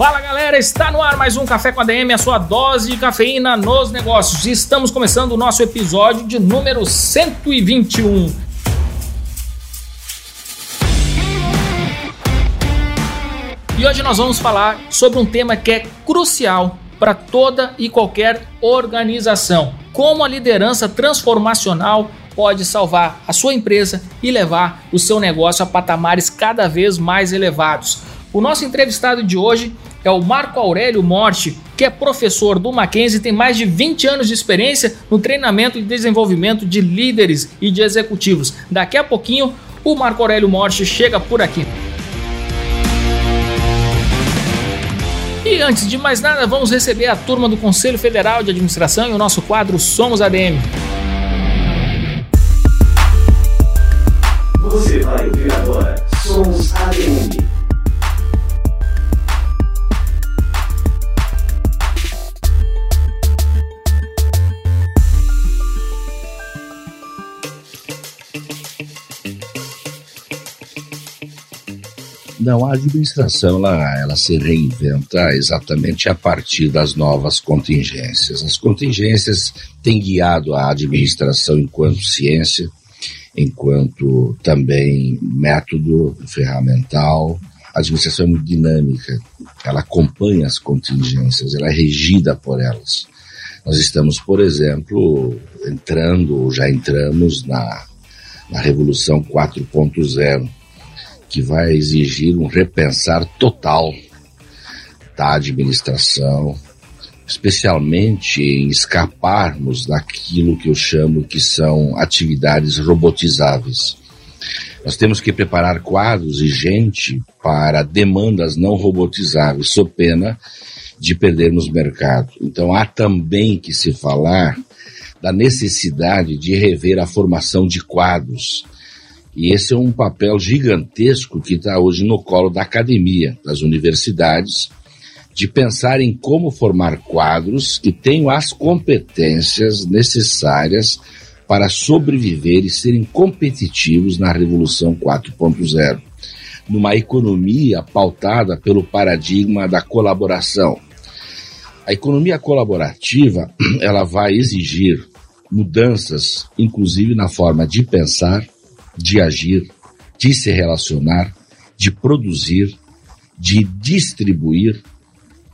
Fala galera, está no ar mais um Café com ADM, a sua dose de cafeína nos negócios. Estamos começando o nosso episódio de número 121. E hoje nós vamos falar sobre um tema que é crucial para toda e qualquer organização: como a liderança transformacional pode salvar a sua empresa e levar o seu negócio a patamares cada vez mais elevados. O nosso entrevistado de hoje é o Marco Aurélio Morte, que é professor do Mackenzie e tem mais de 20 anos de experiência no treinamento e desenvolvimento de líderes e de executivos. Daqui a pouquinho, o Marco Aurélio Morte chega por aqui. E antes de mais nada, vamos receber a turma do Conselho Federal de Administração e o nosso quadro Somos ADM. Você vai ouvir agora Somos ADM. Não, a administração ela, ela se reinventa exatamente a partir das novas contingências. As contingências têm guiado a administração enquanto ciência, enquanto também método ferramental. A administração é muito dinâmica, ela acompanha as contingências, ela é regida por elas. Nós estamos, por exemplo, entrando, já entramos na, na Revolução 4.0 que vai exigir um repensar total da administração, especialmente em escaparmos daquilo que eu chamo que são atividades robotizáveis. Nós temos que preparar quadros e gente para demandas não robotizáveis, sob pena de perdermos mercado. Então há também que se falar da necessidade de rever a formação de quadros e esse é um papel gigantesco que está hoje no colo da academia, das universidades, de pensar em como formar quadros que tenham as competências necessárias para sobreviver e serem competitivos na Revolução 4.0, numa economia pautada pelo paradigma da colaboração. A economia colaborativa, ela vai exigir mudanças, inclusive na forma de pensar, de agir, de se relacionar, de produzir, de distribuir,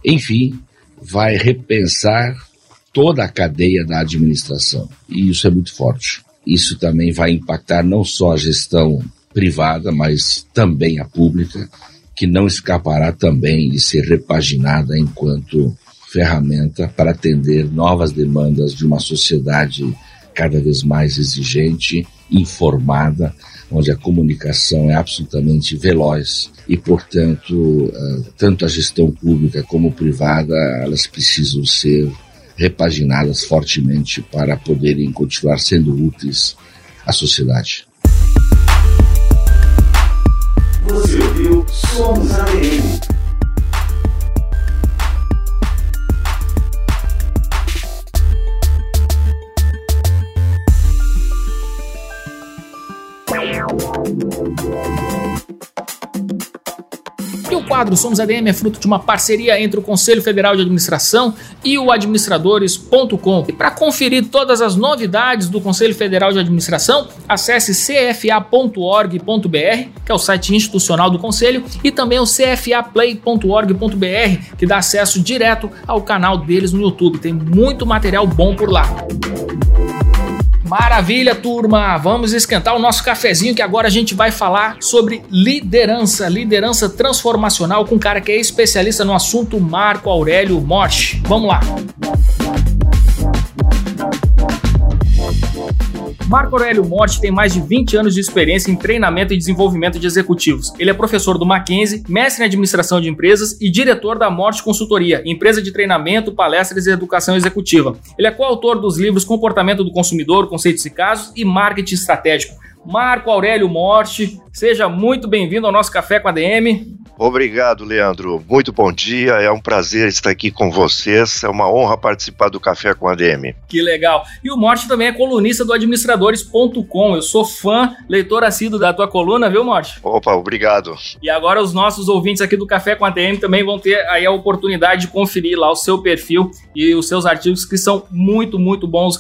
enfim, vai repensar toda a cadeia da administração. E isso é muito forte. Isso também vai impactar não só a gestão privada, mas também a pública, que não escapará também de ser repaginada enquanto ferramenta para atender novas demandas de uma sociedade cada vez mais exigente informada, onde a comunicação é absolutamente veloz e, portanto, eh, tanto a gestão pública como privada, elas precisam ser repaginadas fortemente para poderem continuar sendo úteis à sociedade. Você ouviu Somos. Quadro Somos ADM é fruto de uma parceria entre o Conselho Federal de Administração e o administradores.com. E para conferir todas as novidades do Conselho Federal de Administração, acesse cfa.org.br, que é o site institucional do Conselho, e também o cfaplay.org.br, que dá acesso direto ao canal deles no YouTube. Tem muito material bom por lá. Maravilha, turma! Vamos esquentar o nosso cafezinho que agora a gente vai falar sobre liderança, liderança transformacional com um cara que é especialista no assunto, Marco Aurélio Morte. Vamos lá! Marco Aurélio Morte tem mais de 20 anos de experiência em treinamento e desenvolvimento de executivos. Ele é professor do Mackenzie, mestre em administração de empresas e diretor da Morte Consultoria, empresa de treinamento, palestras e educação executiva. Ele é coautor dos livros Comportamento do Consumidor, Conceitos e Casos e Marketing Estratégico. Marco Aurélio Morte, seja muito bem-vindo ao nosso Café com a DM. Obrigado, Leandro. Muito bom dia. É um prazer estar aqui com vocês. É uma honra participar do Café com a DM. Que legal. E o Morte também é colunista do administradores.com. Eu sou fã, leitor assíduo da tua coluna, viu, Morte? Opa, obrigado. E agora os nossos ouvintes aqui do Café com a DM também vão ter aí a oportunidade de conferir lá o seu perfil e os seus artigos que são muito, muito bons.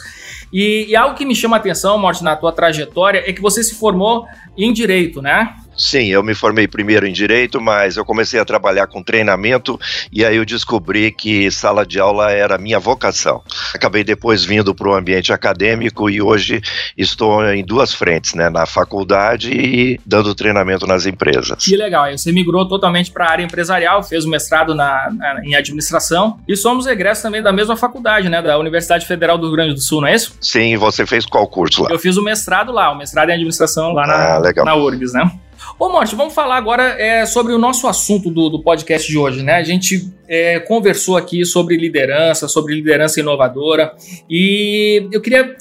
E, e algo que me chama a atenção, Morte, na tua trajetória é que você se formou em direito, né? Sim, eu me formei primeiro em direito, mas eu comecei a trabalhar com treinamento e aí eu descobri que sala de aula era a minha vocação. Acabei depois vindo para o ambiente acadêmico e hoje estou em duas frentes, né, na faculdade e dando treinamento nas empresas. Que legal, aí você migrou totalmente para a área empresarial, fez o mestrado na, na, em administração e somos egressos também da mesma faculdade, né, da Universidade Federal do Rio Grande do Sul, não é isso? Sim, você fez qual curso lá? Eu fiz o mestrado lá, o mestrado em administração lá na, ah, na URGS, né? Ô, Morte, vamos falar agora é, sobre o nosso assunto do, do podcast de hoje, né? A gente é, conversou aqui sobre liderança, sobre liderança inovadora, e eu queria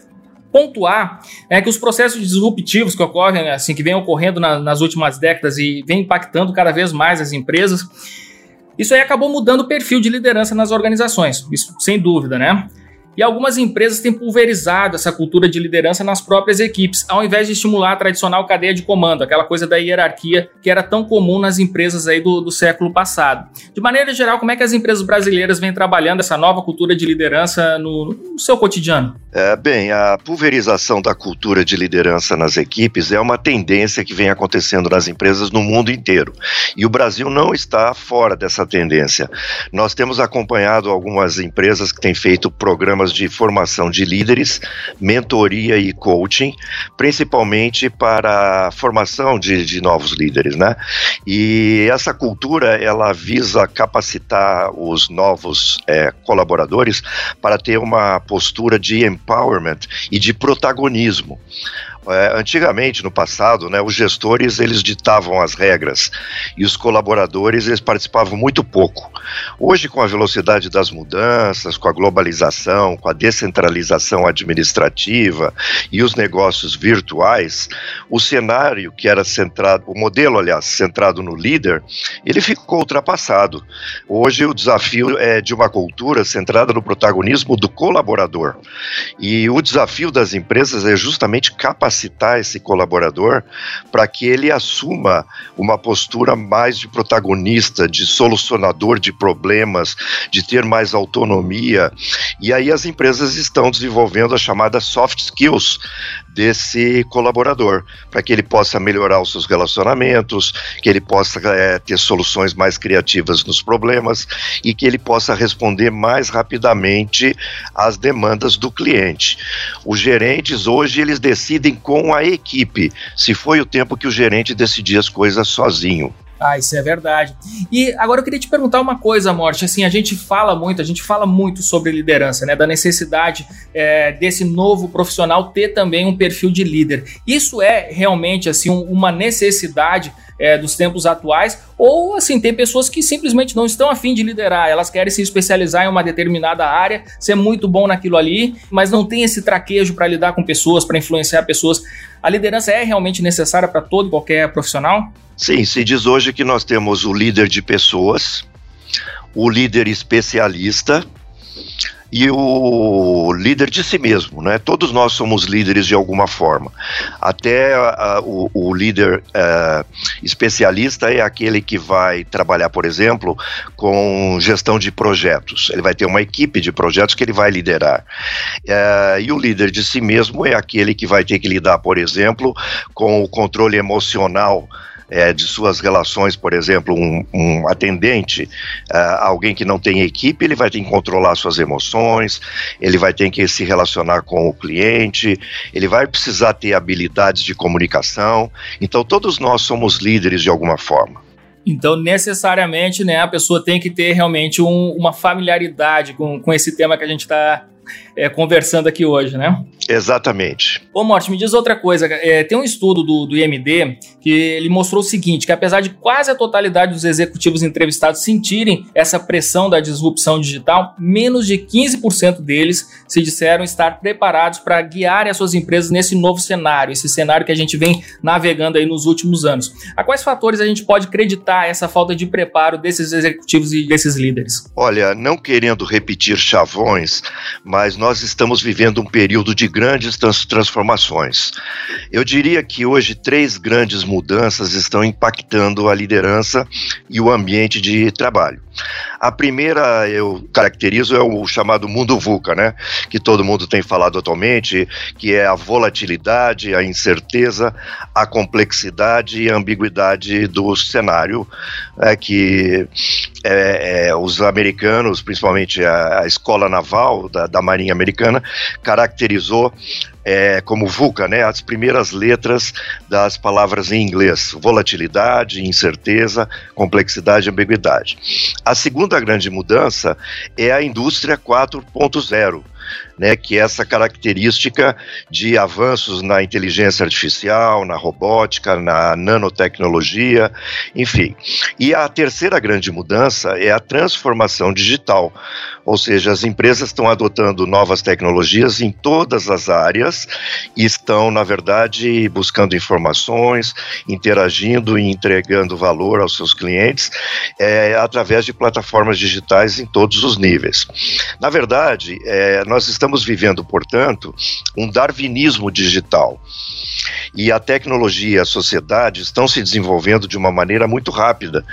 pontuar é que os processos disruptivos que ocorrem, assim, que vêm ocorrendo na, nas últimas décadas e vem impactando cada vez mais as empresas, isso aí acabou mudando o perfil de liderança nas organizações, isso sem dúvida, né? E algumas empresas têm pulverizado essa cultura de liderança nas próprias equipes, ao invés de estimular a tradicional cadeia de comando, aquela coisa da hierarquia que era tão comum nas empresas aí do, do século passado. De maneira geral, como é que as empresas brasileiras vêm trabalhando essa nova cultura de liderança no, no seu cotidiano? É, bem, a pulverização da cultura de liderança nas equipes é uma tendência que vem acontecendo nas empresas no mundo inteiro. E o Brasil não está fora dessa tendência. Nós temos acompanhado algumas empresas que têm feito programas programas de formação de líderes, mentoria e coaching, principalmente para a formação de, de novos líderes, né? E essa cultura ela visa capacitar os novos é, colaboradores para ter uma postura de empowerment e de protagonismo. É, antigamente, no passado, né, os gestores eles ditavam as regras e os colaboradores eles participavam muito pouco. Hoje, com a velocidade das mudanças, com a globalização, com a descentralização administrativa e os negócios virtuais, o cenário que era centrado, o modelo, aliás, centrado no líder, ele ficou ultrapassado. Hoje, o desafio é de uma cultura centrada no protagonismo do colaborador. E o desafio das empresas é justamente capacitar capacitar esse colaborador para que ele assuma uma postura mais de protagonista, de solucionador de problemas, de ter mais autonomia. E aí as empresas estão desenvolvendo as chamadas soft skills desse colaborador, para que ele possa melhorar os seus relacionamentos, que ele possa é, ter soluções mais criativas nos problemas e que ele possa responder mais rapidamente às demandas do cliente. Os gerentes hoje eles decidem com a equipe, se foi o tempo que o gerente decidia as coisas sozinho. Ah, isso é verdade. E agora eu queria te perguntar uma coisa, Morte. Assim, a gente fala muito, a gente fala muito sobre liderança, né? Da necessidade é, desse novo profissional ter também um perfil de líder. Isso é realmente assim um, uma necessidade é, dos tempos atuais, ou assim, tem pessoas que simplesmente não estão afim de liderar, elas querem se especializar em uma determinada área, ser muito bom naquilo ali, mas não tem esse traquejo para lidar com pessoas, para influenciar pessoas. A liderança é realmente necessária para todo e qualquer profissional? Sim, se diz hoje que nós temos o líder de pessoas, o líder especialista e o líder de si mesmo, né? Todos nós somos líderes de alguma forma. Até uh, o, o, líder uh, especialista é aquele que vai trabalhar, por exemplo, com gestão de projetos. Ele vai ter uma equipe de projetos que ele vai liderar. Uh, e o líder de si mesmo é aquele que vai ter que lidar, por exemplo, com o controle emocional é, de suas relações, por exemplo, um, um atendente, uh, alguém que não tem equipe, ele vai ter que controlar suas emoções, ele vai ter que se relacionar com o cliente, ele vai precisar ter habilidades de comunicação. Então, todos nós somos líderes de alguma forma. Então, necessariamente, né, a pessoa tem que ter realmente um, uma familiaridade com, com esse tema que a gente está é, conversando aqui hoje, né? Exatamente. Ô, Morte, me diz outra coisa. É, tem um estudo do, do IMD que ele mostrou o seguinte: que apesar de quase a totalidade dos executivos entrevistados sentirem essa pressão da disrupção digital, menos de 15% deles se disseram estar preparados para guiar as suas empresas nesse novo cenário, esse cenário que a gente vem navegando aí nos últimos anos. A quais fatores a gente pode acreditar essa falta de preparo desses executivos e desses líderes? Olha, não querendo repetir chavões, mas nós estamos vivendo um período de grandes trans transformações. Eu diria que hoje três grandes mudanças estão impactando a liderança e o ambiente de trabalho. A primeira eu caracterizo é o chamado mundo VUCA, né? Que todo mundo tem falado atualmente, que é a volatilidade, a incerteza, a complexidade e a ambiguidade do cenário, é, que é, é, os americanos, principalmente a, a escola naval da, da Marinha Americana, caracterizou é, como VUCA, né, as primeiras letras das palavras em inglês: volatilidade, incerteza, complexidade e ambiguidade. A segunda grande mudança é a indústria 4.0 né, que é essa característica de avanços na inteligência artificial, na robótica, na nanotecnologia, enfim. E a terceira grande mudança é a transformação digital, ou seja, as empresas estão adotando novas tecnologias em todas as áreas e estão, na verdade, buscando informações, interagindo e entregando valor aos seus clientes é, através de plataformas digitais em todos os níveis. Na verdade, é, nós estamos vivendo, portanto, um darwinismo digital. E a tecnologia e a sociedade estão se desenvolvendo de uma maneira muito rápida.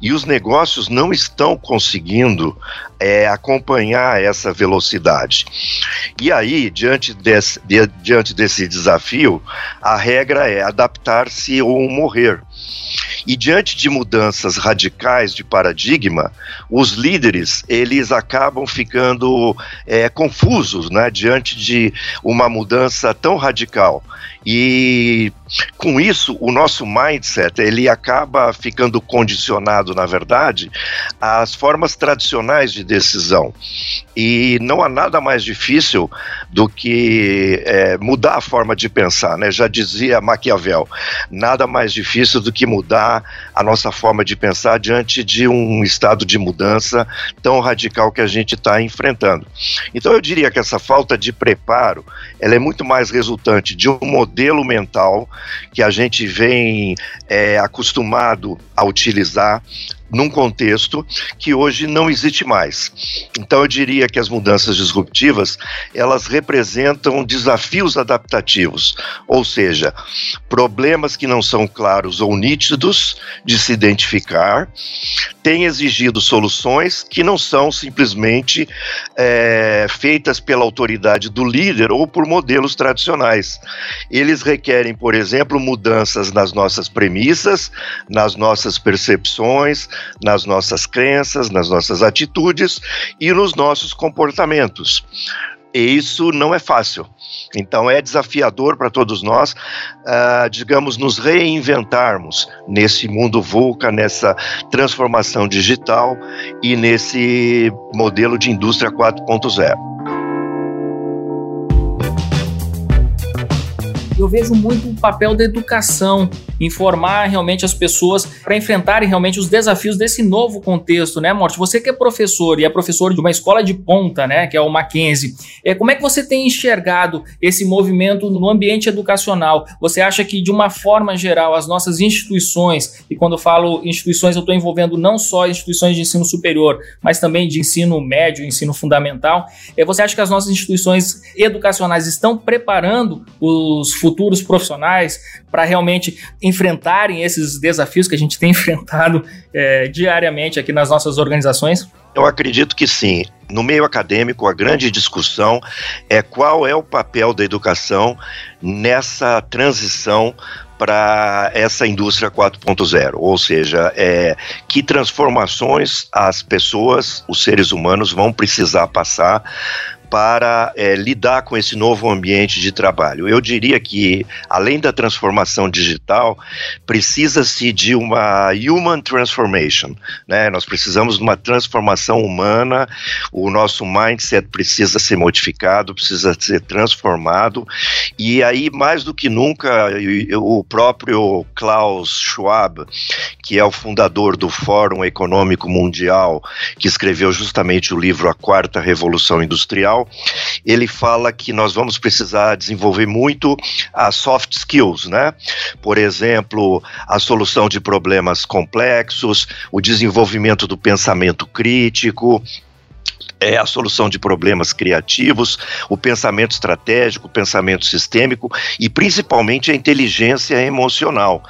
E os negócios não estão conseguindo é, acompanhar essa velocidade. E aí, diante desse, de, diante desse desafio, a regra é adaptar-se ou morrer. E diante de mudanças radicais de paradigma, os líderes eles acabam ficando é, confusos, né, diante de uma mudança tão radical. E com isso, o nosso mindset ele acaba ficando condicionado, na verdade, às formas tradicionais de decisão. E não há nada mais difícil do que é, mudar a forma de pensar, né? Já dizia Maquiavel, nada mais difícil do que mudar a nossa forma de pensar diante de um estado de mudança tão radical que a gente está enfrentando. Então eu diria que essa falta de preparo, ela é muito mais resultante de um modelo mental que a gente vem é, acostumado a utilizar num contexto que hoje não existe mais. Então eu diria que as mudanças disruptivas, elas representam desafios adaptativos, ou seja, problemas que não são claros ou nítidos de se identificar, têm exigido soluções que não são simplesmente é, feitas pela autoridade do líder ou por modelos tradicionais. Eles requerem, por exemplo, mudanças nas nossas premissas, nas nossas percepções, nas nossas crenças, nas nossas atitudes e nos nossos comportamentos. E isso não é fácil. Então é desafiador para todos nós, uh, digamos, nos reinventarmos nesse mundo VUCA, nessa transformação digital e nesse modelo de indústria 4.0. eu vejo muito o papel da educação, informar realmente as pessoas para enfrentarem realmente os desafios desse novo contexto, né, Morte? Você que é professor e é professor de uma escola de ponta, né, que é o Mackenzie, é, como é que você tem enxergado esse movimento no ambiente educacional? Você acha que, de uma forma geral, as nossas instituições, e quando falo instituições, eu estou envolvendo não só instituições de ensino superior, mas também de ensino médio, ensino fundamental, é, você acha que as nossas instituições educacionais estão preparando os futuros futuros profissionais para realmente enfrentarem esses desafios que a gente tem enfrentado é, diariamente aqui nas nossas organizações? Eu acredito que sim. No meio acadêmico, a grande discussão é qual é o papel da educação nessa transição para essa indústria 4.0, ou seja, é, que transformações as pessoas, os seres humanos, vão precisar passar para é, lidar com esse novo ambiente de trabalho. Eu diria que, além da transformação digital, precisa-se de uma human transformation. Né? Nós precisamos de uma transformação humana, o nosso mindset precisa ser modificado, precisa ser transformado, e aí, mais do que nunca, o próprio Klaus Schwab, que é o fundador do Fórum Econômico Mundial, que escreveu justamente o livro A Quarta Revolução Industrial, ele fala que nós vamos precisar desenvolver muito as soft skills, né? Por exemplo, a solução de problemas complexos, o desenvolvimento do pensamento crítico, é a solução de problemas criativos, o pensamento estratégico, o pensamento sistêmico e principalmente a inteligência emocional.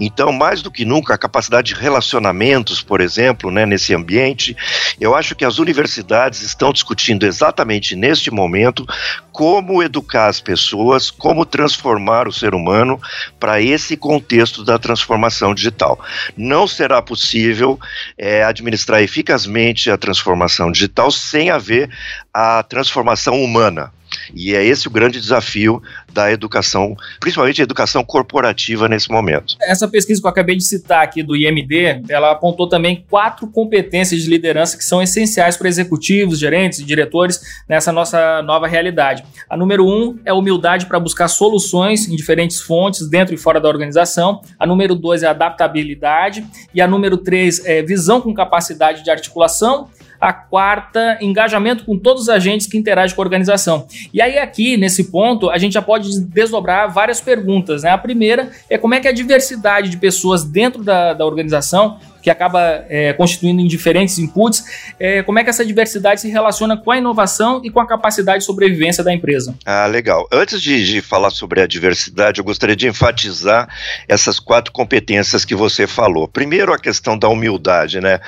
Então, mais do que nunca, a capacidade de relacionamentos, por exemplo, né, nesse ambiente, eu acho que as universidades estão discutindo exatamente neste momento como educar as pessoas, como transformar o ser humano para esse contexto da transformação digital. Não será possível é, administrar eficazmente a transformação digital sem haver a transformação humana. E é esse o grande desafio da educação, principalmente a educação corporativa nesse momento. Essa pesquisa que eu acabei de citar aqui do IMD, ela apontou também quatro competências de liderança que são essenciais para executivos, gerentes e diretores nessa nossa nova realidade. A número um é a humildade para buscar soluções em diferentes fontes, dentro e fora da organização. A número dois é a adaptabilidade. E a número três é visão com capacidade de articulação a quarta, engajamento com todos os agentes que interagem com a organização. E aí, aqui, nesse ponto, a gente já pode desdobrar várias perguntas. Né? A primeira é como é que a diversidade de pessoas dentro da, da organização que acaba é, constituindo em diferentes inputs, é, como é que essa diversidade se relaciona com a inovação e com a capacidade de sobrevivência da empresa? Ah, legal. Antes de, de falar sobre a diversidade, eu gostaria de enfatizar essas quatro competências que você falou. Primeiro, a questão da humildade, né?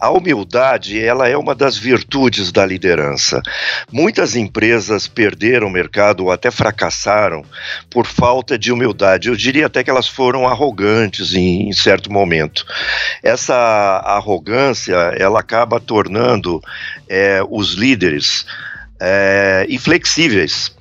A humildade, ela é uma das virtudes da liderança. Muitas empresas perderam o mercado ou até fracassaram por falta de humildade. Eu diria até que elas foram arrogantes em, em certo momento. Essa essa arrogância ela acaba tornando é, os líderes é, inflexíveis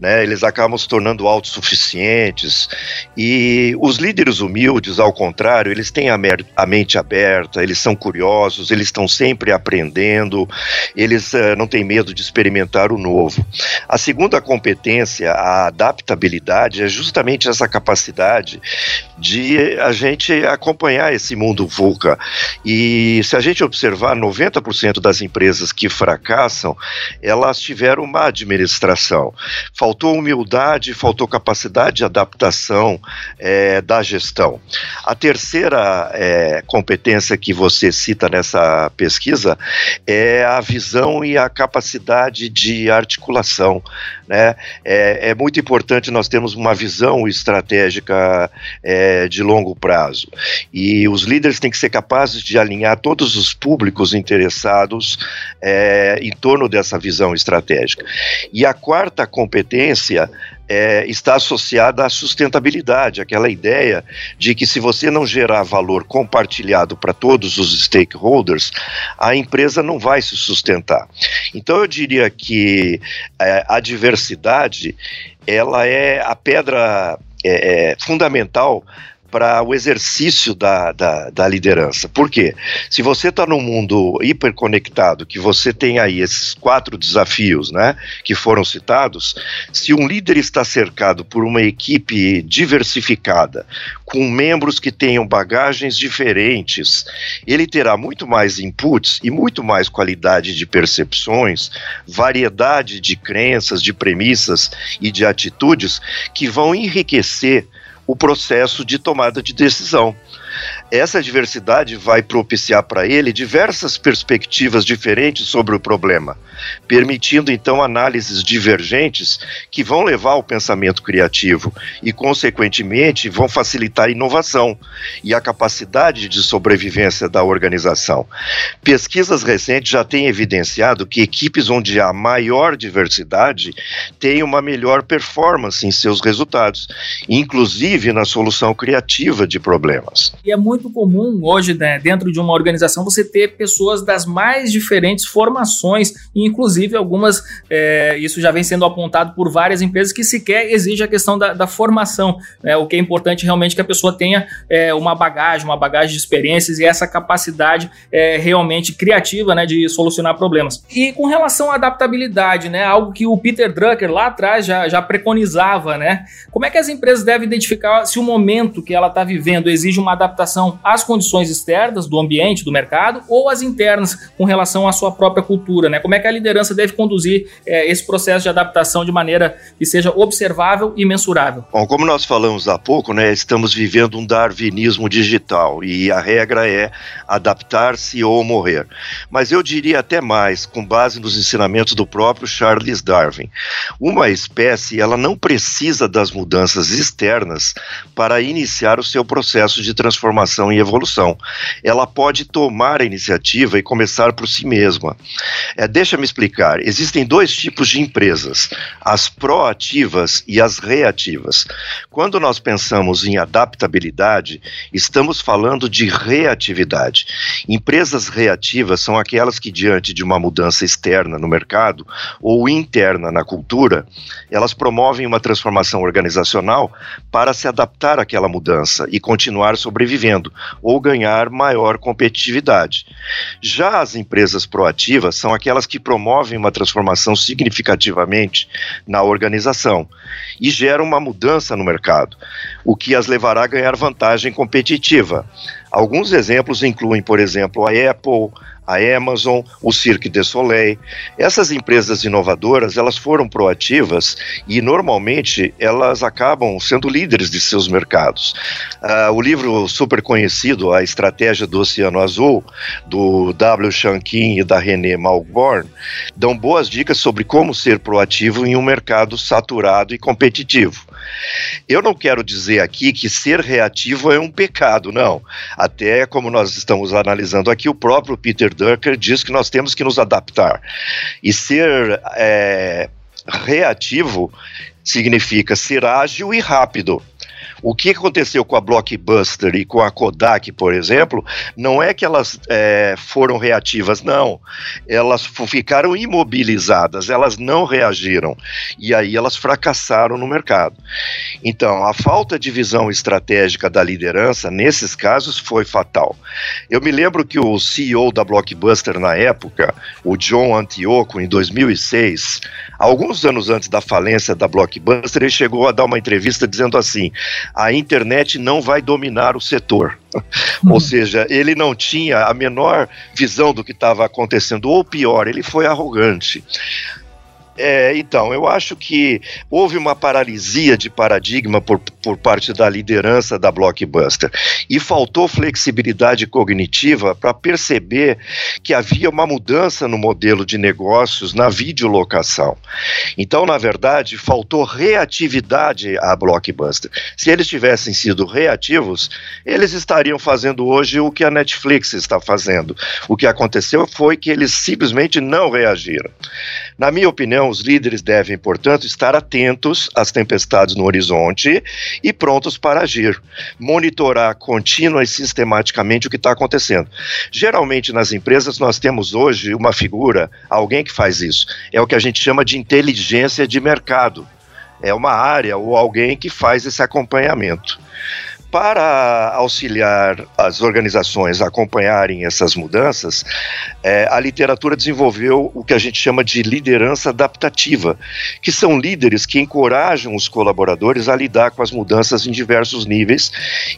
né, eles acabam se tornando autossuficientes. E os líderes humildes, ao contrário, eles têm a, a mente aberta, eles são curiosos, eles estão sempre aprendendo, eles uh, não têm medo de experimentar o novo. A segunda competência, a adaptabilidade, é justamente essa capacidade de a gente acompanhar esse mundo VUCA. E se a gente observar, 90% das empresas que fracassam, elas tiveram uma administração faltou humildade, faltou capacidade de adaptação é, da gestão. A terceira é, competência que você cita nessa pesquisa é a visão e a capacidade de articulação. Né? É, é muito importante nós termos uma visão estratégica é, de longo prazo. E os líderes têm que ser capazes de alinhar todos os públicos interessados é, em torno dessa visão estratégica. E a quarta competência é, está associada à sustentabilidade, aquela ideia de que se você não gerar valor compartilhado para todos os stakeholders, a empresa não vai se sustentar. Então eu diria que é, a diversidade ela é a pedra é, é fundamental para o exercício da, da, da, liderança. Por quê? Se você está num mundo hiperconectado, que você tem aí esses quatro desafios né, que foram citados, se um líder está cercado por uma equipe diversificada, com membros que tenham bagagens diferentes, ele terá muito mais inputs e muito mais qualidade de percepções, variedade de crenças, de premissas e de atitudes que vão enriquecer o processo de tomada de decisão. Essa diversidade vai propiciar para ele diversas perspectivas diferentes sobre o problema, permitindo então análises divergentes que vão levar ao pensamento criativo e, consequentemente, vão facilitar a inovação e a capacidade de sobrevivência da organização. Pesquisas recentes já têm evidenciado que equipes onde há maior diversidade têm uma melhor performance em seus resultados, inclusive na solução criativa de problemas. E é muito comum hoje, né, dentro de uma organização, você ter pessoas das mais diferentes formações e inclusive algumas, é, isso já vem sendo apontado por várias empresas que sequer exige a questão da, da formação, né? o que é importante realmente que a pessoa tenha é, uma bagagem, uma bagagem de experiências e essa capacidade é, realmente criativa né, de solucionar problemas. E com relação à adaptabilidade, né, algo que o Peter Drucker lá atrás já, já preconizava, né, como é que as empresas devem identificar se o momento que ela está vivendo exige uma adaptação às condições externas do ambiente, do mercado, ou às internas com relação à sua própria cultura, né? Como é que a liderança deve conduzir é, esse processo de adaptação de maneira que seja observável e mensurável? Bom, como nós falamos há pouco, né, estamos vivendo um darwinismo digital e a regra é adaptar-se ou morrer. Mas eu diria até mais, com base nos ensinamentos do próprio Charles Darwin. Uma espécie, ela não precisa das mudanças externas para iniciar o seu processo de transformação e evolução. Ela pode tomar a iniciativa e começar por si mesma. É, Deixa-me explicar. Existem dois tipos de empresas: as proativas e as reativas. Quando nós pensamos em adaptabilidade, estamos falando de reatividade. Empresas reativas são aquelas que, diante de uma mudança externa no mercado ou interna na cultura, elas promovem uma transformação organizacional para se adaptar àquela mudança e continuar sobrevivendo ou ganhar maior competitividade. Já as empresas proativas são aquelas que promovem uma transformação significativamente na organização e geram uma mudança no mercado, o que as levará a ganhar vantagem competitiva. Alguns exemplos incluem, por exemplo, a Apple, a Amazon, o Cirque du Soleil. Essas empresas inovadoras, elas foram proativas e normalmente elas acabam sendo líderes de seus mercados. Uh, o livro super conhecido, A Estratégia do Oceano Azul, do W. Shankin e da René Malborn, dão boas dicas sobre como ser proativo em um mercado saturado e competitivo. Eu não quero dizer aqui que ser reativo é um pecado, não. Até como nós estamos analisando aqui, o próprio Peter Drucker diz que nós temos que nos adaptar. E ser é, reativo significa ser ágil e rápido. O que aconteceu com a Blockbuster e com a Kodak, por exemplo, não é que elas é, foram reativas, não. Elas ficaram imobilizadas, elas não reagiram. E aí elas fracassaram no mercado. Então, a falta de visão estratégica da liderança, nesses casos, foi fatal. Eu me lembro que o CEO da Blockbuster na época, o John Antioco, em 2006, alguns anos antes da falência da Blockbuster, ele chegou a dar uma entrevista dizendo assim: a internet não vai dominar o setor. Ou uhum. seja, ele não tinha a menor visão do que estava acontecendo, ou pior, ele foi arrogante. É, então, eu acho que houve uma paralisia de paradigma por, por parte da liderança da Blockbuster e faltou flexibilidade cognitiva para perceber que havia uma mudança no modelo de negócios na videolocação. Então, na verdade, faltou reatividade à Blockbuster. Se eles tivessem sido reativos, eles estariam fazendo hoje o que a Netflix está fazendo. O que aconteceu foi que eles simplesmente não reagiram. Na minha opinião, os líderes devem, portanto, estar atentos às tempestades no horizonte e prontos para agir, monitorar contínua e sistematicamente o que está acontecendo. Geralmente nas empresas nós temos hoje uma figura, alguém que faz isso. É o que a gente chama de inteligência de mercado. É uma área ou alguém que faz esse acompanhamento. Para auxiliar as organizações a acompanharem essas mudanças, é, a literatura desenvolveu o que a gente chama de liderança adaptativa, que são líderes que encorajam os colaboradores a lidar com as mudanças em diversos níveis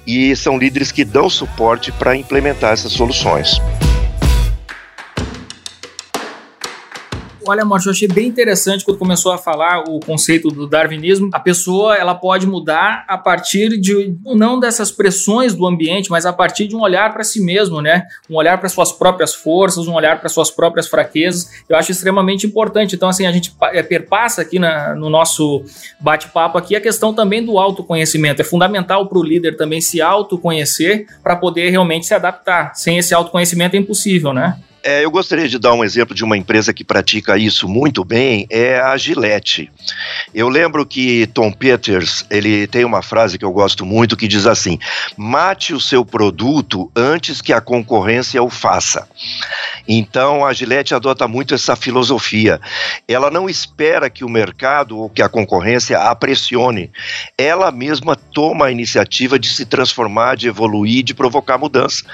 e são líderes que dão suporte para implementar essas soluções. Olha, Márcio, eu achei bem interessante quando começou a falar o conceito do darwinismo. A pessoa ela pode mudar a partir de não dessas pressões do ambiente, mas a partir de um olhar para si mesmo, né? Um olhar para suas próprias forças, um olhar para suas próprias fraquezas. Eu acho extremamente importante. Então, assim, a gente é, perpassa aqui na, no nosso bate-papo aqui a questão também do autoconhecimento. É fundamental para o líder também se autoconhecer para poder realmente se adaptar. Sem esse autoconhecimento é impossível, né? É, eu gostaria de dar um exemplo de uma empresa que pratica isso muito bem, é a Gillette. Eu lembro que Tom Peters, ele tem uma frase que eu gosto muito que diz assim: "Mate o seu produto antes que a concorrência o faça". Então a Gillette adota muito essa filosofia. Ela não espera que o mercado ou que a concorrência a pressione. Ela mesma toma a iniciativa de se transformar, de evoluir, de provocar mudança.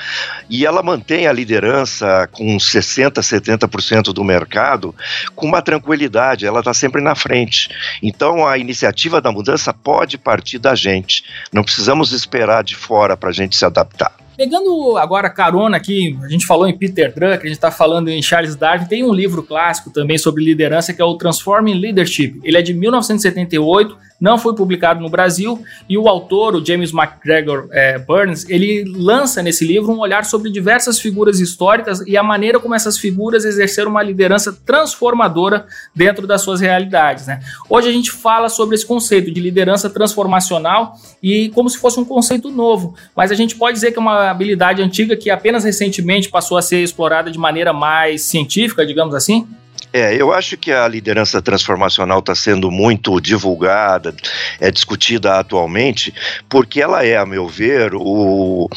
E ela mantém a liderança com 60%, 70% do mercado com uma tranquilidade, ela está sempre na frente. Então a iniciativa da mudança pode partir da gente. Não precisamos esperar de fora para a gente se adaptar. Pegando agora carona aqui, a gente falou em Peter Drucker, a gente está falando em Charles Darwin, tem um livro clássico também sobre liderança que é o Transforming Leadership. Ele é de 1978, não foi publicado no Brasil, e o autor, o James McGregor é, Burns, ele lança nesse livro um olhar sobre diversas figuras históricas e a maneira como essas figuras exerceram uma liderança transformadora dentro das suas realidades. Né? Hoje a gente fala sobre esse conceito de liderança transformacional e como se fosse um conceito novo, mas a gente pode dizer que é uma habilidade antiga que apenas recentemente passou a ser explorada de maneira mais científica, digamos assim? É, eu acho que a liderança transformacional está sendo muito divulgada, é discutida atualmente, porque ela é, a meu ver, o,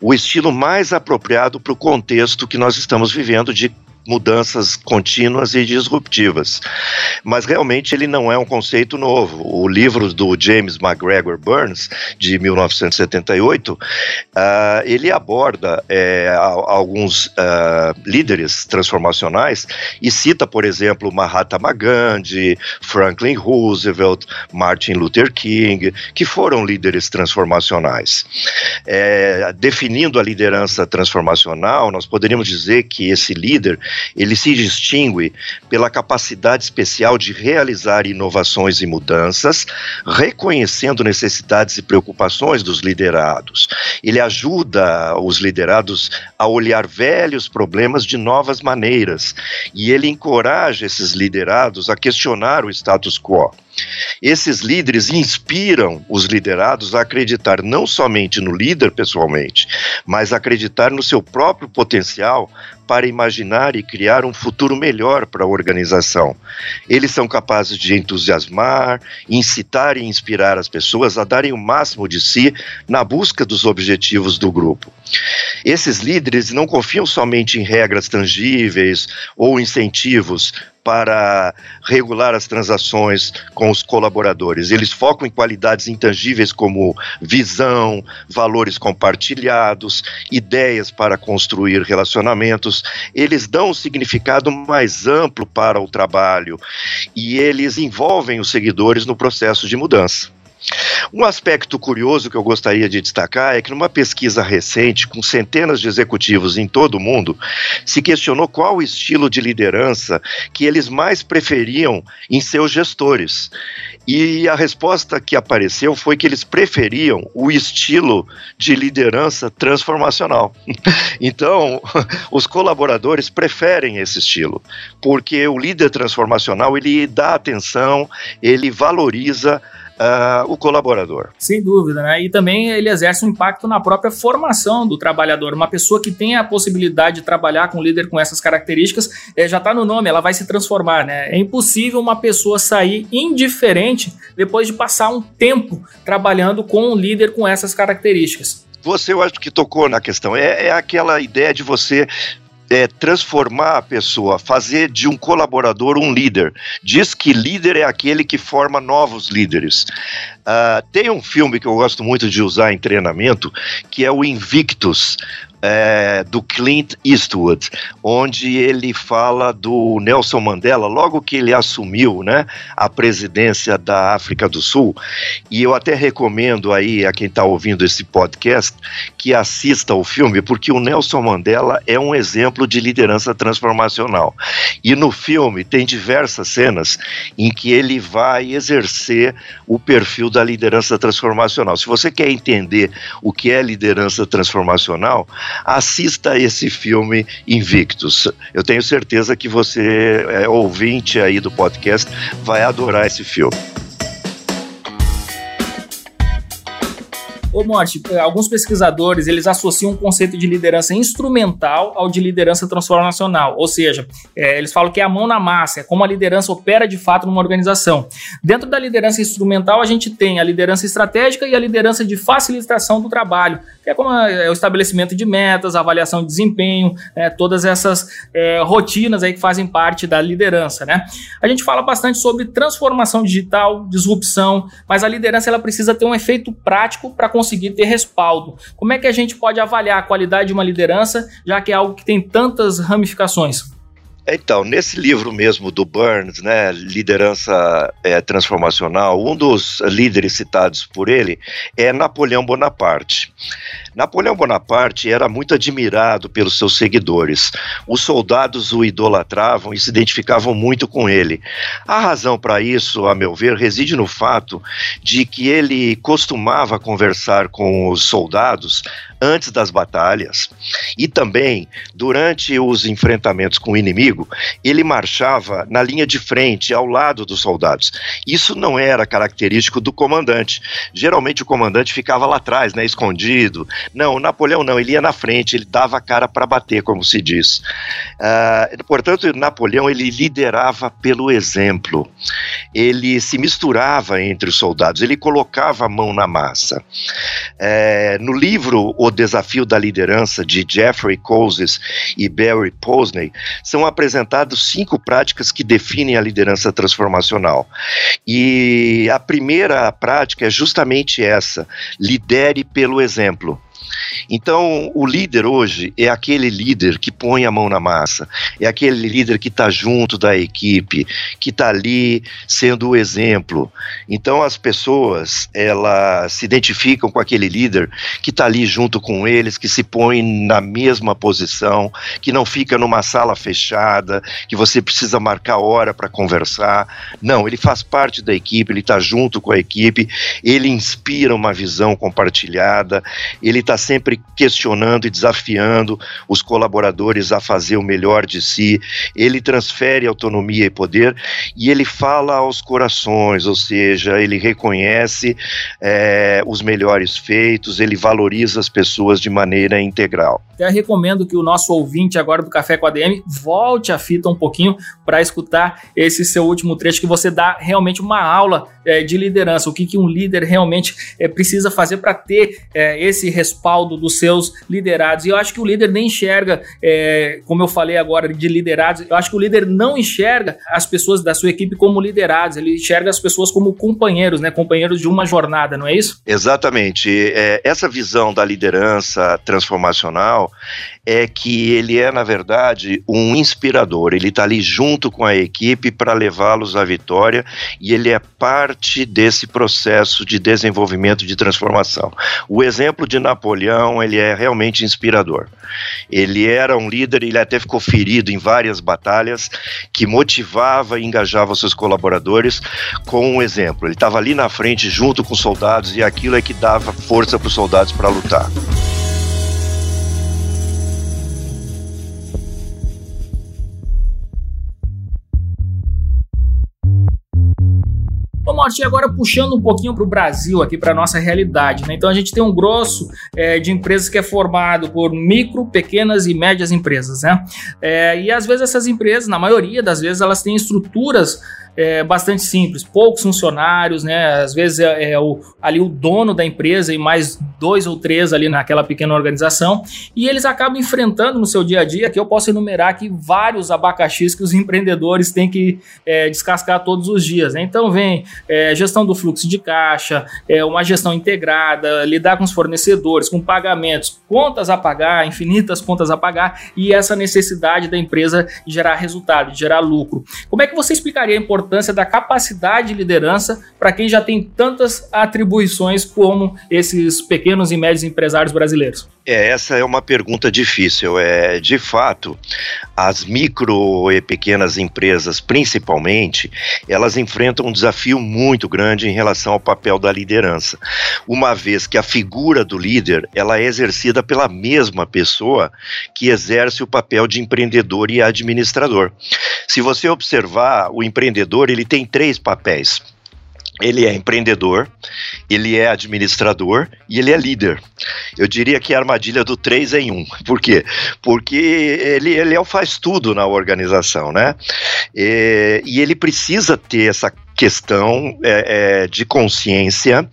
o estilo mais apropriado para o contexto que nós estamos vivendo de mudanças contínuas e disruptivas. Mas realmente ele não é um conceito novo. O livro do James McGregor Burns, de 1978, uh, ah, ele aborda é, alguns uh, líderes transformacionais e cita, por exemplo, Mahatma Gandhi, Franklin Roosevelt, Martin Luther King, que foram líderes transformacionais. É, definindo a liderança transformacional, nós poderíamos dizer que esse líder ele se distingue pela capacidade especial de realizar inovações e mudanças, reconhecendo necessidades e preocupações dos liderados. Ele ajuda os liderados a olhar velhos problemas de novas maneiras e ele encoraja esses liderados a questionar o status quo. Esses líderes inspiram os liderados a acreditar não somente no líder pessoalmente, mas acreditar no seu próprio potencial para imaginar e criar um futuro melhor para a organização. Eles são capazes de entusiasmar, incitar e inspirar as pessoas a darem o máximo de si na busca dos objetivos do grupo. Esses líderes não confiam somente em regras tangíveis ou incentivos para regular as transações com os colaboradores. Eles focam em qualidades intangíveis como visão, valores compartilhados, ideias para construir relacionamentos. Eles dão um significado mais amplo para o trabalho e eles envolvem os seguidores no processo de mudança. Um aspecto curioso que eu gostaria de destacar é que, numa pesquisa recente, com centenas de executivos em todo o mundo, se questionou qual o estilo de liderança que eles mais preferiam em seus gestores. E a resposta que apareceu foi que eles preferiam o estilo de liderança transformacional. então, os colaboradores preferem esse estilo, porque o líder transformacional ele dá atenção, ele valoriza uh, o colaborador. Sem dúvida, né? E também ele exerce um impacto na própria formação do trabalhador. Uma pessoa que tem a possibilidade de trabalhar com um líder com essas características, é, já está no nome, ela vai se transformar, né? É impossível uma pessoa sair indiferente depois de passar um tempo trabalhando com um líder com essas características. Você, eu acho que tocou na questão. É, é aquela ideia de você é, transformar a pessoa, fazer de um colaborador um líder. Diz que líder é aquele que forma novos líderes. Uh, tem um filme que eu gosto muito de usar em treinamento, que é o Invictus é, do Clint Eastwood, onde ele fala do Nelson Mandela, logo que ele assumiu né, a presidência da África do Sul. E eu até recomendo aí a quem está ouvindo esse podcast que assista o filme, porque o Nelson Mandela é um exemplo de liderança transformacional. E no filme tem diversas cenas em que ele vai exercer o perfil da liderança transformacional. Se você quer entender o que é liderança transformacional, assista esse filme Invictus. Eu tenho certeza que você, é, ouvinte aí do podcast, vai adorar esse filme. Ô Morte, alguns pesquisadores eles associam o conceito de liderança instrumental ao de liderança transformacional, ou seja, é, eles falam que é a mão na massa, é como a liderança opera de fato numa organização. Dentro da liderança instrumental, a gente tem a liderança estratégica e a liderança de facilitação do trabalho, é como é, o estabelecimento de metas, avaliação de desempenho, é, todas essas é, rotinas aí que fazem parte da liderança, né? A gente fala bastante sobre transformação digital, disrupção, mas a liderança ela precisa ter um efeito prático para conseguir ter respaldo. Como é que a gente pode avaliar a qualidade de uma liderança, já que é algo que tem tantas ramificações? Então, nesse livro mesmo do Burns, né, Liderança é, Transformacional, um dos líderes citados por ele é Napoleão Bonaparte. Napoleão Bonaparte era muito admirado pelos seus seguidores. Os soldados o idolatravam e se identificavam muito com ele. A razão para isso, a meu ver, reside no fato de que ele costumava conversar com os soldados antes das batalhas e também durante os enfrentamentos com o inimigo, ele marchava na linha de frente, ao lado dos soldados. Isso não era característico do comandante. Geralmente o comandante ficava lá atrás, né, escondido. Não, o Napoleão não, ele ia na frente, ele dava a cara para bater, como se diz. Uh, portanto, Napoleão ele liderava pelo exemplo. Ele se misturava entre os soldados, ele colocava a mão na massa. É, no livro O Desafio da Liderança, de Jeffrey Cousins e Barry Posney, são apresentados cinco práticas que definem a liderança transformacional. E a primeira prática é justamente essa: lidere pelo exemplo. Então, o líder hoje é aquele líder que põe a mão na massa, é aquele líder que está junto da equipe, que está ali sendo o exemplo. Então, as pessoas elas se identificam com aquele líder que está ali junto com eles, que se põe na mesma posição, que não fica numa sala fechada, que você precisa marcar hora para conversar. Não, ele faz parte da equipe, ele está junto com a equipe, ele inspira uma visão compartilhada, ele está sempre questionando e desafiando os colaboradores a fazer o melhor de si. Ele transfere autonomia e poder e ele fala aos corações, ou seja, ele reconhece é, os melhores feitos, ele valoriza as pessoas de maneira integral. Até recomendo que o nosso ouvinte agora do Café com a DM volte a fita um pouquinho para escutar esse seu último trecho que você dá realmente uma aula é, de liderança, o que, que um líder realmente é, precisa fazer para ter é, esse respaldo dos seus liderados. E eu acho que o líder nem enxerga, é, como eu falei agora, de liderados, eu acho que o líder não enxerga as pessoas da sua equipe como liderados, ele enxerga as pessoas como companheiros, né? Companheiros de uma jornada, não é isso? Exatamente. É, essa visão da liderança transformacional é que ele é, na verdade, um inspirador. Ele está ali junto com a equipe para levá-los à vitória e ele é parte desse processo de desenvolvimento de transformação. O exemplo de Napoleão ele é realmente inspirador. Ele era um líder, ele até ficou ferido em várias batalhas, que motivava e engajava seus colaboradores com um exemplo. Ele estava ali na frente junto com os soldados e aquilo é que dava força para os soldados para lutar. Morte, agora puxando um pouquinho para o Brasil, aqui para nossa realidade, né? Então a gente tem um grosso é, de empresas que é formado por micro, pequenas e médias empresas, né? É, e às vezes essas empresas, na maioria das vezes, elas têm estruturas é, bastante simples, poucos funcionários, né? Às vezes é, é, o, ali o dono da empresa e mais dois ou três ali naquela pequena organização, e eles acabam enfrentando no seu dia a dia, que eu posso enumerar aqui vários abacaxis que os empreendedores têm que é, descascar todos os dias. Né? Então vem é, gestão do fluxo de caixa, é, uma gestão integrada, lidar com os fornecedores, com pagamentos, contas a pagar, infinitas contas a pagar, e essa necessidade da empresa de gerar resultado, de gerar lucro. Como é que você explicaria a importância da capacidade de liderança para quem já tem tantas atribuições como esses pequenos e médios empresários brasileiros? É, essa é uma pergunta difícil. É, de fato, as micro e pequenas empresas, principalmente, elas enfrentam um desafio muito grande em relação ao papel da liderança. Uma vez que a figura do líder, ela é exercida pela mesma pessoa que exerce o papel de empreendedor e administrador. Se você observar, o empreendedor, ele tem três papéis. Ele é empreendedor, ele é administrador e ele é líder. Eu diria que é a armadilha do três em um. Por quê? Porque ele, ele é o faz tudo na organização, né? E, e ele precisa ter essa questão é, é, de consciência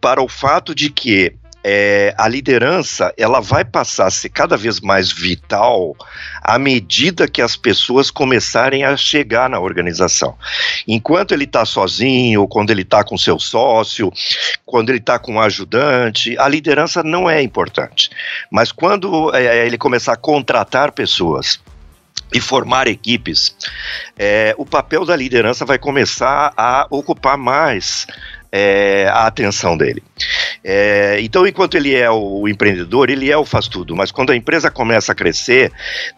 para o fato de que é, a liderança ela vai passar a ser cada vez mais vital à medida que as pessoas começarem a chegar na organização. Enquanto ele está sozinho, quando ele está com seu sócio, quando ele está com um ajudante, a liderança não é importante. Mas quando é, ele começar a contratar pessoas, e formar equipes, é, o papel da liderança vai começar a ocupar mais é, a atenção dele. É, então, enquanto ele é o empreendedor, ele é o faz tudo, mas quando a empresa começa a crescer,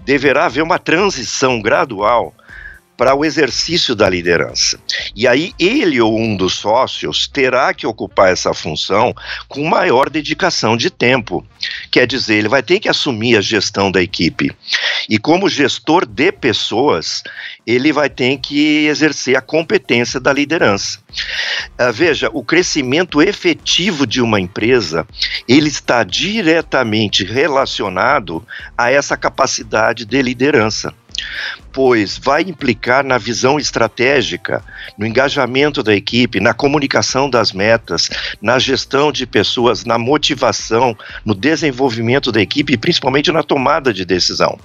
deverá haver uma transição gradual para o exercício da liderança. E aí ele ou um dos sócios terá que ocupar essa função com maior dedicação de tempo. Quer dizer, ele vai ter que assumir a gestão da equipe. E como gestor de pessoas, ele vai ter que exercer a competência da liderança. Uh, veja, o crescimento efetivo de uma empresa, ele está diretamente relacionado a essa capacidade de liderança pois vai implicar na visão estratégica, no engajamento da equipe, na comunicação das metas, na gestão de pessoas, na motivação, no desenvolvimento da equipe e principalmente na tomada de decisão.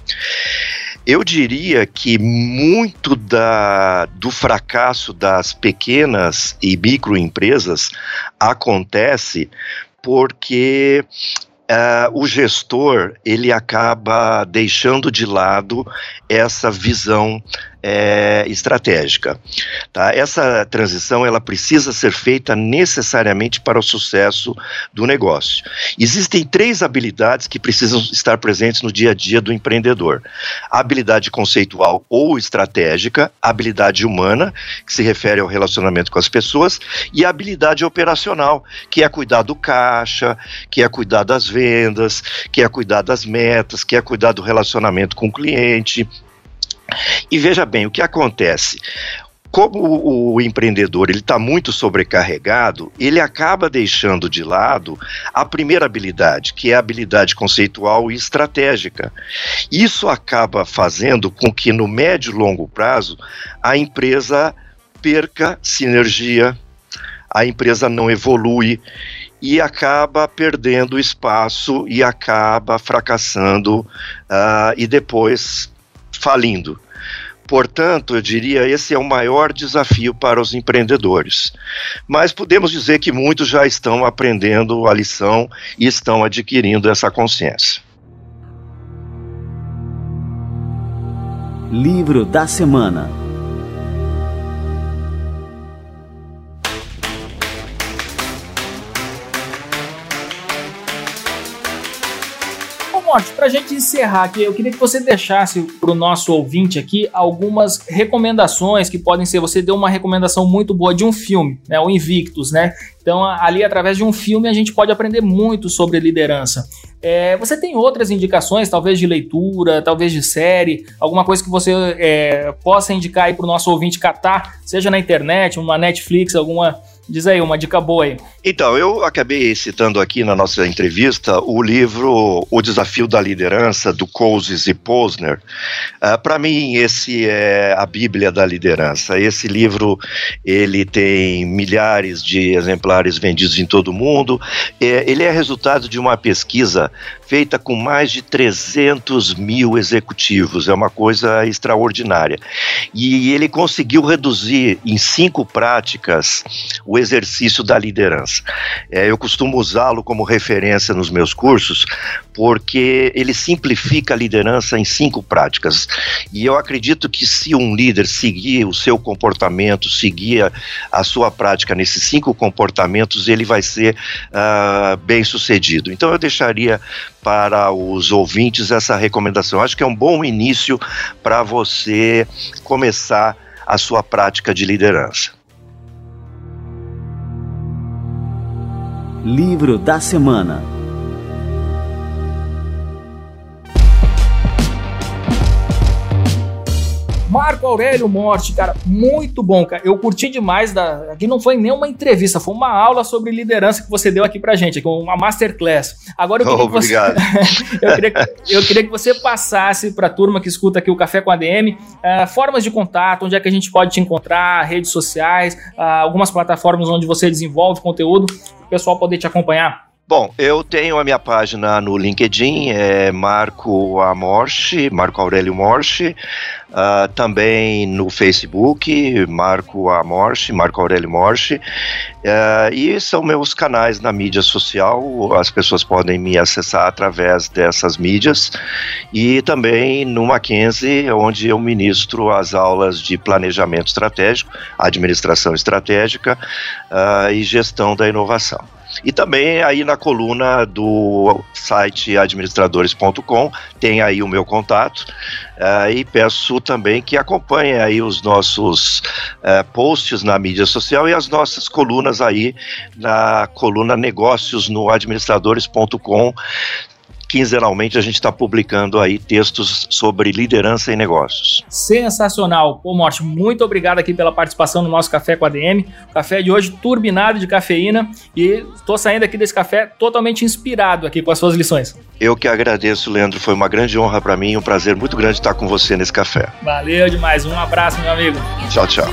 Eu diria que muito da, do fracasso das pequenas e microempresas acontece porque Uh, o gestor ele acaba deixando de lado essa visão é, estratégica. Tá? Essa transição ela precisa ser feita necessariamente para o sucesso do negócio. Existem três habilidades que precisam estar presentes no dia a dia do empreendedor: a habilidade conceitual ou estratégica, a habilidade humana, que se refere ao relacionamento com as pessoas, e a habilidade operacional, que é cuidar do caixa, que é cuidar das vendas, que é cuidar das metas, que é cuidar do relacionamento com o cliente. E veja bem, o que acontece? como o, empreendedor ele está muito sobrecarregado, ele acaba deixando de lado a primeira habilidade, que é a habilidade conceitual e estratégica. Isso acaba fazendo com que no médio e longo prazo a empresa perca sinergia, a empresa não evolui e acaba perdendo espaço e acaba fracassando uh, e depois falindo. Portanto, eu diria esse é o maior desafio para os empreendedores. Mas podemos dizer que muitos já estão aprendendo a lição e estão adquirindo essa consciência. Livro da semana. Morte, para a gente encerrar aqui, eu queria que você deixasse para o nosso ouvinte aqui algumas recomendações que podem ser. Você deu uma recomendação muito boa de um filme, né, o Invictus, né? Então, ali, através de um filme, a gente pode aprender muito sobre liderança. É, você tem outras indicações, talvez de leitura, talvez de série, alguma coisa que você é, possa indicar aí para o nosso ouvinte catar, seja na internet, uma Netflix, alguma Diz aí, uma dica boa aí. Então, eu acabei citando aqui na nossa entrevista o livro O Desafio da Liderança, do Cousins e Posner. Uh, Para mim, esse é a Bíblia da liderança. Esse livro, ele tem milhares de exemplares vendidos em todo o mundo. É, ele é resultado de uma pesquisa feita com mais de 300 mil executivos, é uma coisa extraordinária. E ele conseguiu reduzir em cinco práticas o exercício da liderança. É, eu costumo usá-lo como referência nos meus cursos, porque ele simplifica a liderança em cinco práticas. E eu acredito que se um líder seguir o seu comportamento, seguir a, a sua prática nesses cinco comportamentos, ele vai ser uh, bem sucedido. Então eu deixaria para os ouvintes essa recomendação. Acho que é um bom início para você começar a sua prática de liderança. Livro da Semana Marco Aurélio Morte, cara, muito bom, cara. Eu curti demais. Da... Aqui não foi nenhuma entrevista, foi uma aula sobre liderança que você deu aqui pra gente, uma masterclass. Agora eu queria, oh, que, você... eu, queria que... eu queria que você passasse pra turma que escuta aqui o Café com ADM uh, eh, formas de contato, onde é que a gente pode te encontrar, redes sociais, uh, algumas plataformas onde você desenvolve conteúdo, o pessoal poder te acompanhar. Bom, eu tenho a minha página no LinkedIn, é Marco Amorche, Marco Aurélio Morche, uh, também no Facebook, Marco Amorche, Marco Aurélio Morche, uh, e são meus canais na mídia social, as pessoas podem me acessar através dessas mídias, e também no Mackenzie, onde eu ministro as aulas de planejamento estratégico, administração estratégica uh, e gestão da inovação. E também aí na coluna do site administradores.com tem aí o meu contato uh, e peço também que acompanhem aí os nossos uh, posts na mídia social e as nossas colunas aí na coluna negócios no administradores.com quinzenalmente a gente está publicando aí textos sobre liderança e negócios. Sensacional. Pô, Morte, muito obrigado aqui pela participação no nosso Café com a DM. O café de hoje turbinado de cafeína e estou saindo aqui desse café totalmente inspirado aqui com as suas lições. Eu que agradeço, Leandro. Foi uma grande honra para mim, um prazer muito grande estar com você nesse café. Valeu demais. Um abraço, meu amigo. Tchau, tchau.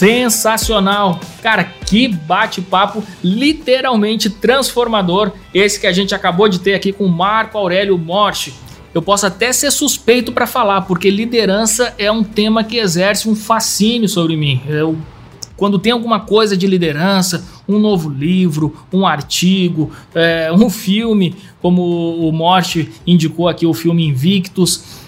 Sensacional! Cara, que bate-papo literalmente transformador esse que a gente acabou de ter aqui com Marco Aurélio Morte. Eu posso até ser suspeito para falar, porque liderança é um tema que exerce um fascínio sobre mim. Eu, quando tem alguma coisa de liderança, um novo livro, um artigo, é, um filme, como o Morte indicou aqui, o filme Invictus,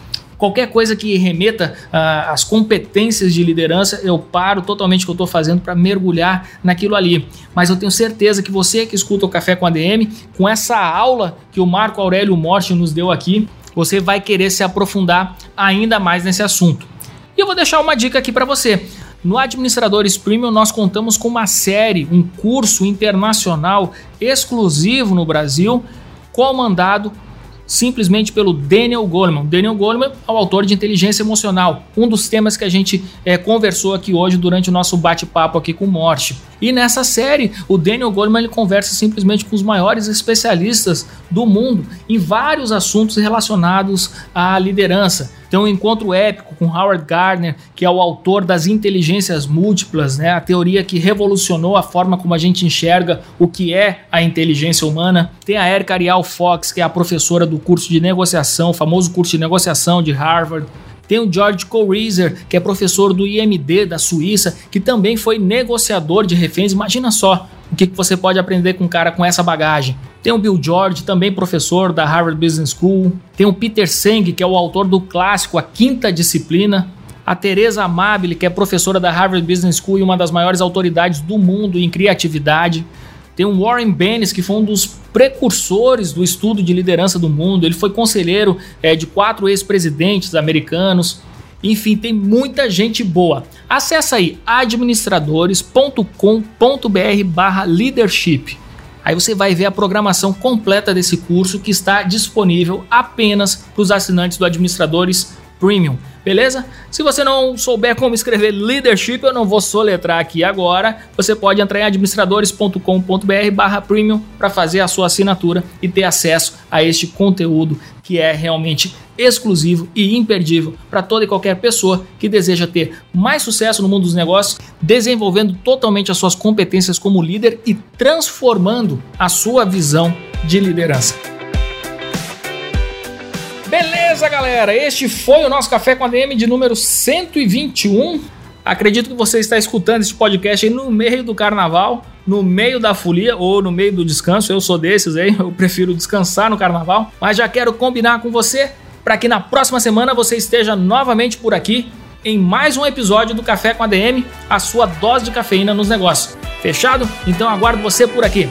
qualquer coisa que remeta uh, às competências de liderança, eu paro totalmente o que eu estou fazendo para mergulhar naquilo ali. Mas eu tenho certeza que você que escuta o Café com a DM, com essa aula que o Marco Aurélio Morte nos deu aqui, você vai querer se aprofundar ainda mais nesse assunto. E eu vou deixar uma dica aqui para você. No Administradores Premium, nós contamos com uma série, um curso internacional exclusivo no Brasil, comandado simplesmente pelo Daniel Goleman. Daniel Goleman é o autor de Inteligência Emocional, um dos temas que a gente é, conversou aqui hoje durante o nosso bate-papo aqui com Morte. E nessa série, o Daniel Goleman ele conversa simplesmente com os maiores especialistas do mundo em vários assuntos relacionados à liderança. Tem um encontro épico com Howard Gardner, que é o autor das inteligências múltiplas, né? a teoria que revolucionou a forma como a gente enxerga o que é a inteligência humana. Tem a Erika Ariel Fox, que é a professora do curso de negociação, o famoso curso de negociação de Harvard. Tem o George Coreiser, que é professor do IMD da Suíça, que também foi negociador de reféns. Imagina só o que você pode aprender com um cara com essa bagagem. Tem o Bill George, também professor da Harvard Business School. Tem o Peter Senge, que é o autor do clássico A Quinta Disciplina. A Teresa Amabile, que é professora da Harvard Business School e uma das maiores autoridades do mundo em criatividade. Tem o Warren Bennis, que foi um dos precursores do estudo de liderança do mundo. Ele foi conselheiro é, de quatro ex-presidentes americanos. Enfim, tem muita gente boa. Acesse aí administradores.com.br/leadership. Aí você vai ver a programação completa desse curso que está disponível apenas para os assinantes do Administradores Premium, beleza? Se você não souber como escrever leadership, eu não vou soletrar aqui agora. Você pode entrar em administradores.com.br/premium para fazer a sua assinatura e ter acesso a este conteúdo que é realmente exclusivo e imperdível para toda e qualquer pessoa que deseja ter mais sucesso no mundo dos negócios, desenvolvendo totalmente as suas competências como líder e transformando a sua visão de liderança. Beleza, galera? Este foi o nosso Café com a DM de número 121. Acredito que você está escutando este podcast aí no meio do carnaval, no meio da folia ou no meio do descanso. Eu sou desses aí, eu prefiro descansar no carnaval. Mas já quero combinar com você para que na próxima semana você esteja novamente por aqui em mais um episódio do Café com a DM, a sua dose de cafeína nos negócios. Fechado? Então aguardo você por aqui.